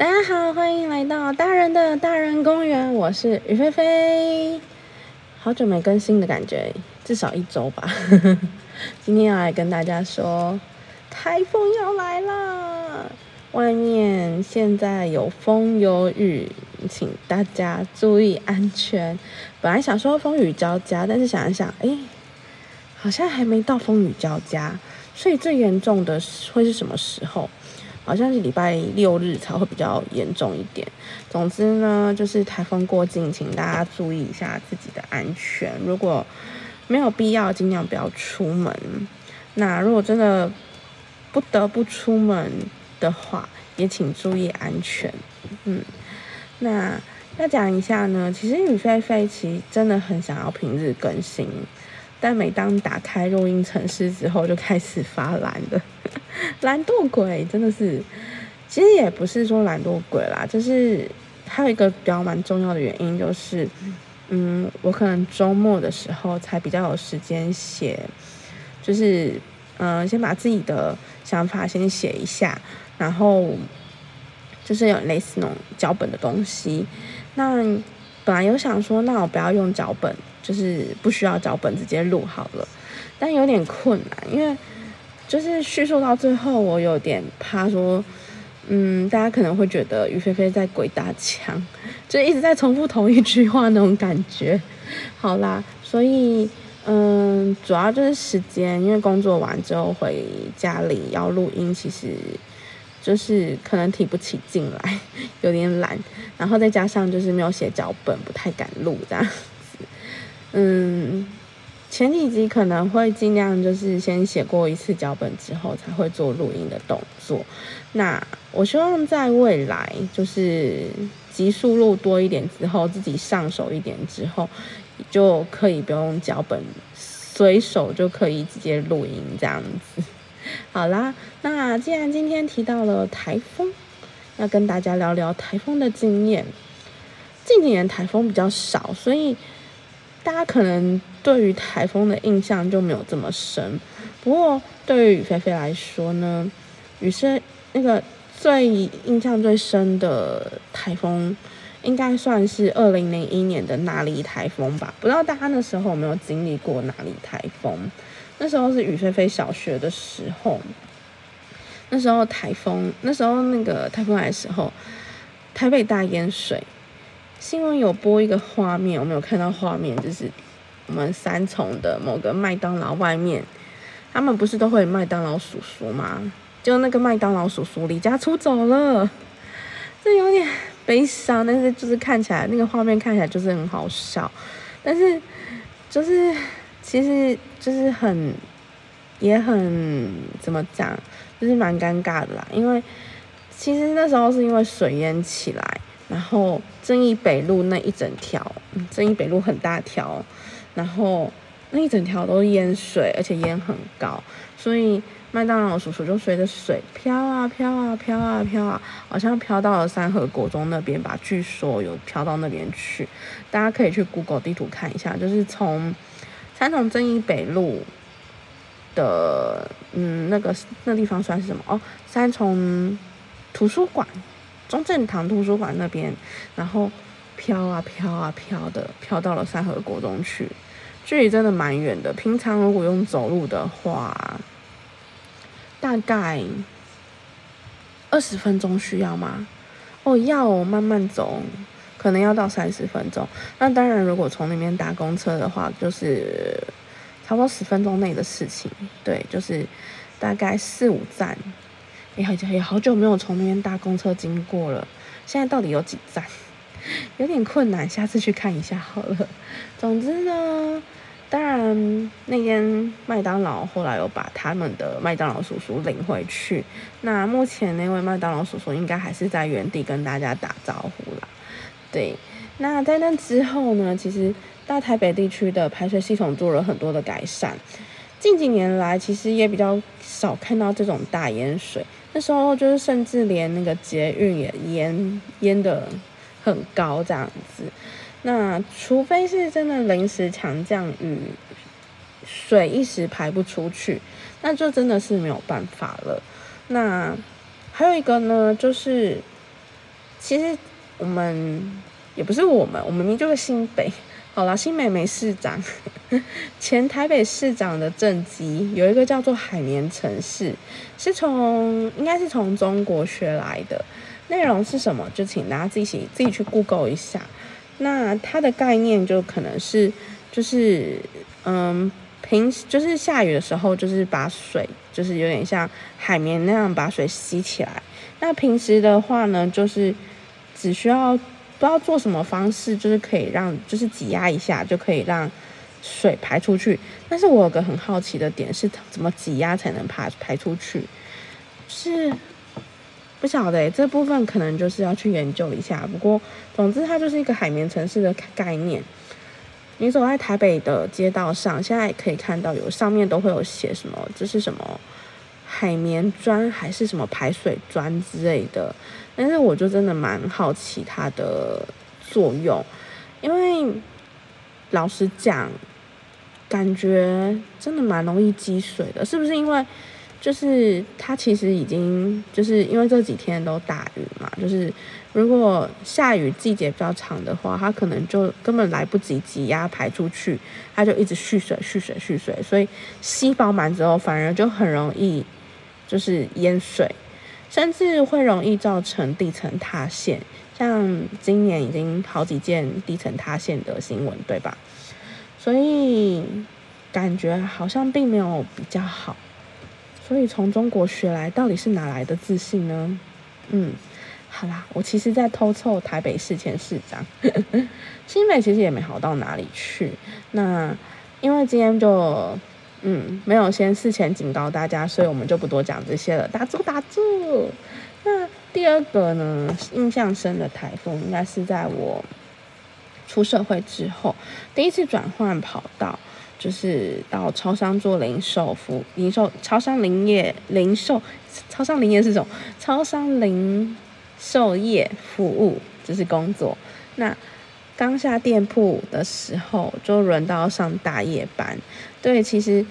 大家好，欢迎来到大人的大人公园，我是于菲菲。好久没更新的感觉，至少一周吧。今天要来跟大家说，台风要来啦！外面现在有风有雨，请大家注意安全。本来想说风雨交加，但是想一想，哎，好像还没到风雨交加，所以最严重的会是什么时候？好像是礼拜六日才会比较严重一点。总之呢，就是台风过境，请大家注意一下自己的安全。如果没有必要，尽量不要出门。那如果真的不得不出门的话，也请注意安全。嗯，那要讲一下呢，其实雨菲菲其实真的很想要平日更新。但每当打开录音程式之后，就开始发蓝了，懒惰鬼真的是，其实也不是说懒惰鬼啦，就是还有一个比较蛮重要的原因，就是，嗯，我可能周末的时候才比较有时间写，就是，嗯，先把自己的想法先写一下，然后就是有类似那种脚本的东西，那本来有想说，那我不要用脚本。就是不需要脚本直接录好了，但有点困难，因为就是叙述到最后，我有点怕说，嗯，大家可能会觉得于菲菲在鬼打墙，就一直在重复同一句话那种感觉。好啦，所以嗯，主要就是时间，因为工作完之后回家里要录音，其实就是可能提不起劲来，有点懒，然后再加上就是没有写脚本，不太敢录这样子。嗯，前几集可能会尽量就是先写过一次脚本之后才会做录音的动作。那我希望在未来就是集数录多一点之后，自己上手一点之后，就可以不用脚本，随手就可以直接录音这样子。好啦，那既然今天提到了台风，要跟大家聊聊台风的经验。近几年台风比较少，所以。大家可能对于台风的印象就没有这么深，不过对于雨菲菲来说呢，雨是那个最印象最深的台风，应该算是二零零一年的那莉台风吧。不知道大家那时候有没有经历过那莉台风？那时候是雨菲菲小学的时候，那时候台风，那时候那个台风来的时候，台北大淹水。新闻有播一个画面，我没有看到画面，就是我们三重的某个麦当劳外面，他们不是都会麦当劳叔叔吗？就那个麦当劳叔叔离家出走了，这有点悲伤，但是就是看起来那个画面看起来就是很好笑，但是就是其实就是很也很怎么讲，就是蛮尴尬的啦，因为其实那时候是因为水淹起来。然后正义北路那一整条，正义北路很大条，然后那一整条都是淹水，而且淹很高，所以麦当劳叔叔就随着水飘啊飘啊飘啊飘啊，好像飘到了三河国中那边吧，据说有飘到那边去，大家可以去 Google 地图看一下，就是从三重正义北路的，嗯，那个那地方算是什么？哦，三重图书馆。中正堂图书馆那边，然后飘啊飘啊飘的，飘到了三河国中去，距离真的蛮远的。平常如果用走路的话，大概二十分钟需要吗？哦，要慢慢走，可能要到三十分钟。那当然，如果从那边搭公车的话，就是差不多十分钟内的事情。对，就是大概四五站。也好也好久没有从那边搭公车经过了，现在到底有几站？有点困难，下次去看一下好了。总之呢，当然那间麦当劳后来有把他们的麦当劳叔叔领回去。那目前那位麦当劳叔叔应该还是在原地跟大家打招呼啦。对，那在那之后呢，其实大台北地区的排水系统做了很多的改善。近几年来，其实也比较少看到这种大淹水。那时候就是甚至连那个捷运也淹淹的很高这样子，那除非是真的临时强降雨，水一时排不出去，那就真的是没有办法了。那还有一个呢，就是其实我们也不是我们，我们明明就是新北。好了，新美美市长，前台北市长的政绩有一个叫做海绵城市，是从应该是从中国学来的。内容是什么？就请大家自己自己去 Google 一下。那它的概念就可能是，就是嗯，平时就是下雨的时候，就是把水，就是有点像海绵那样把水吸起来。那平时的话呢，就是只需要。不知道做什么方式，就是可以让，就是挤压一下就可以让水排出去。但是我有个很好奇的点是，怎么挤压才能排排出去？是不晓得这部分可能就是要去研究一下。不过，总之它就是一个海绵城市的概念。你走在台北的街道上，现在也可以看到有上面都会有写什么，这是什么海绵砖还是什么排水砖之类的。但是我就真的蛮好奇它的作用，因为老实讲，感觉真的蛮容易积水的，是不是？因为就是它其实已经就是因为这几天都大雨嘛，就是如果下雨季节比较长的话，它可能就根本来不及挤压排出去，它就一直蓄水、蓄水、蓄水，所以吸饱满之后，反而就很容易就是淹水。甚至会容易造成地层塌陷，像今年已经好几件地层塌陷的新闻，对吧？所以感觉好像并没有比较好。所以从中国学来，到底是哪来的自信呢？嗯，好啦，我其实在偷凑台北市前市长，新北其实也没好到哪里去。那因为今天就。嗯，没有先事前警告大家，所以我们就不多讲这些了。打住打住。那第二个呢，印象深的台风应该是在我出社会之后，第一次转换跑道，就是到超商做零售服零售超商零业零售超商零业是什么？超商零售业服务就是工作。那刚下店铺的时候，就轮到上大夜班。对，其实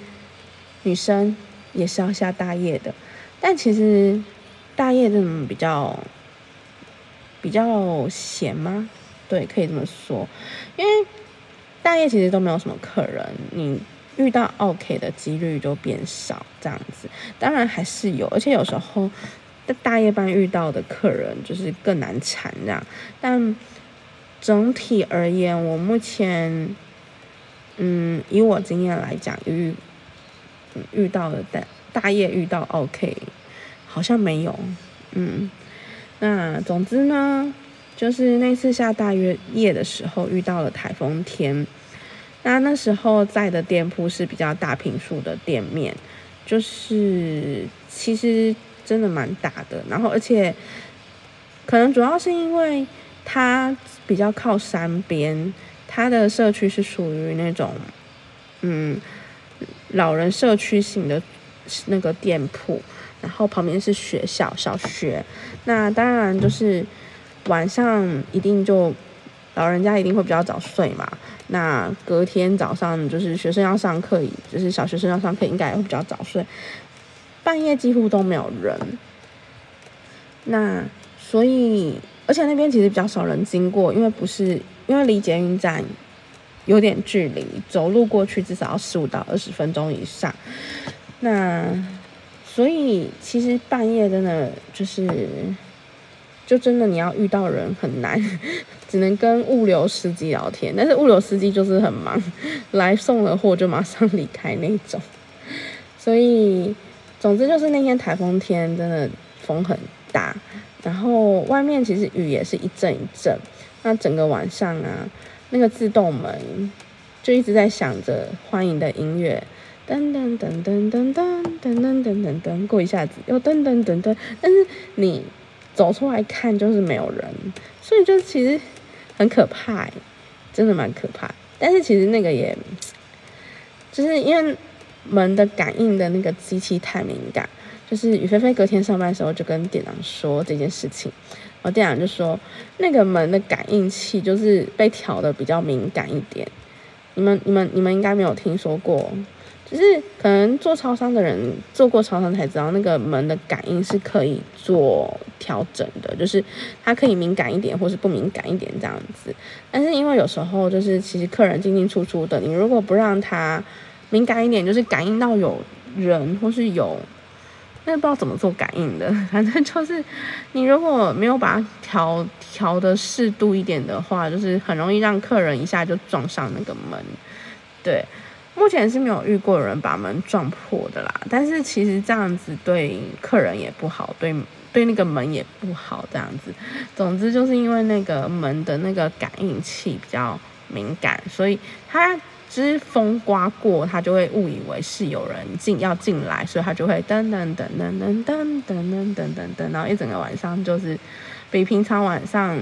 女生也是要下大夜的，但其实大夜这种比较比较闲吗？对，可以这么说，因为大夜其实都没有什么客人，你遇到 OK 的几率就变少，这样子。当然还是有，而且有时候在大夜班遇到的客人就是更难缠这样，但。整体而言，我目前，嗯，以我经验来讲，遇遇到的大大夜遇到 OK，好像没有，嗯，那总之呢，就是那次下大约夜的时候遇到了台风天，那那时候在的店铺是比较大平数的店面，就是其实真的蛮大的，然后而且可能主要是因为。它比较靠山边，它的社区是属于那种，嗯，老人社区型的那个店铺，然后旁边是学校小学，那当然就是晚上一定就老人家一定会比较早睡嘛，那隔天早上就是学生要上课，就是小学生要上课，应该也会比较早睡，半夜几乎都没有人，那所以。而且那边其实比较少人经过，因为不是因为离捷运站有点距离，走路过去至少要十五到二十分钟以上。那所以其实半夜真的就是，就真的你要遇到人很难，只能跟物流司机聊天。但是物流司机就是很忙，来送了货就马上离开那种。所以总之就是那天台风天真的风很大。然后外面其实雨也是一阵一阵，那整个晚上啊，那个自动门就一直在响着欢迎的音乐，噔噔噔噔噔噔噔噔噔噔噔，过一下子又噔噔噔噔，但是你走出来看就是没有人，所以就其实很可怕，真的蛮可怕。但是其实那个也，就是因为门的感应的那个机器太敏感。就是雨菲菲隔天上班的时候就跟店长说这件事情，然后店长就说那个门的感应器就是被调的比较敏感一点。你们、你们、你们应该没有听说过，就是可能做超商的人做过超商才知道，那个门的感应是可以做调整的，就是它可以敏感一点，或是不敏感一点这样子。但是因为有时候就是其实客人进进出出的，你如果不让他敏感一点，就是感应到有人或是有，那不知道怎么做感应的，反正就是你如果没有把它调调的适度一点的话，就是很容易让客人一下就撞上那个门，对。目前是没有遇过有人把门撞破的啦，但是其实这样子对客人也不好，对对那个门也不好，这样子。总之就是因为那个门的那个感应器比较敏感，所以它只风刮过，它就会误以为是有人进要进来，所以它就会噔噔噔噔噔噔噔噔噔噔，然后一整个晚上就是比平常晚上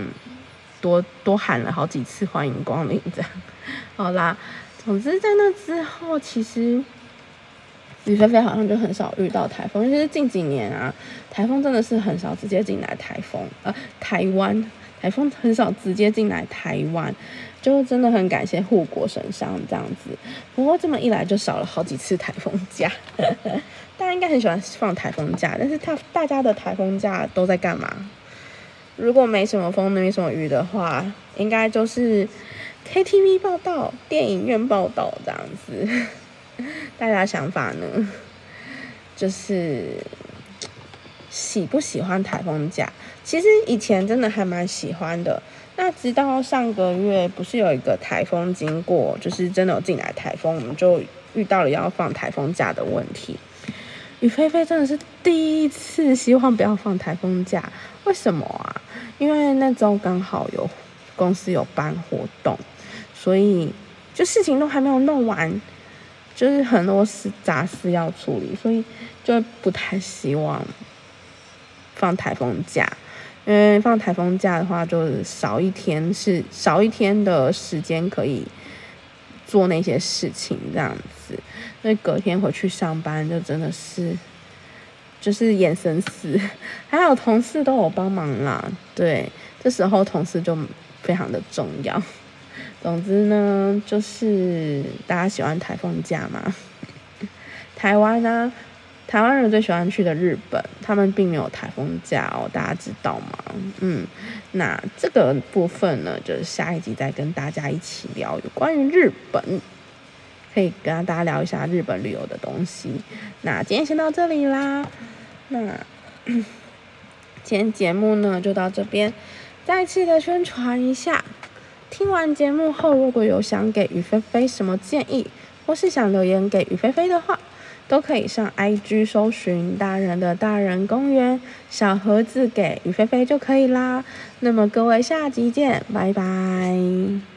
多多喊了好几次欢迎光临这样。好啦。总之，在那之后，其实李菲菲好像就很少遇到台风。其是近几年啊，台风真的是很少直接进来台风，呃，台湾台风很少直接进来台湾，就真的很感谢护国神山这样子。不过这么一来，就少了好几次台风假。大家应该很喜欢放台风假，但是他大家的台风假都在干嘛？如果没什么风，没什么雨的话，应该就是。KTV 报道，电影院报道这样子，大家想法呢？就是喜不喜欢台风假？其实以前真的还蛮喜欢的。那直到上个月，不是有一个台风经过，就是真的有进来台风，我们就遇到了要放台风假的问题。雨菲菲真的是第一次希望不要放台风假，为什么啊？因为那周刚好有公司有办活动。所以，就事情都还没有弄完，就是很多事杂事要处理，所以就不太希望放台风假，因为放台风假的话，就是少一天是少一天的时间可以做那些事情这样子，所以隔天回去上班就真的是就是眼神死，还有同事都有帮忙啦，对，这时候同事就非常的重要。总之呢，就是大家喜欢台风假嘛。台湾呢，台湾人最喜欢去的日本，他们并没有台风假哦，大家知道吗？嗯，那这个部分呢，就是下一集再跟大家一起聊有关于日本，可以跟大家聊一下日本旅游的东西。那今天先到这里啦，那 今天节目呢就到这边，再次的宣传一下。听完节目后，如果有想给雨菲菲什么建议，或是想留言给雨菲菲的话，都可以上 IG 搜寻“大人的大人公园”小盒子给雨菲菲就可以啦。那么各位下集见，拜拜。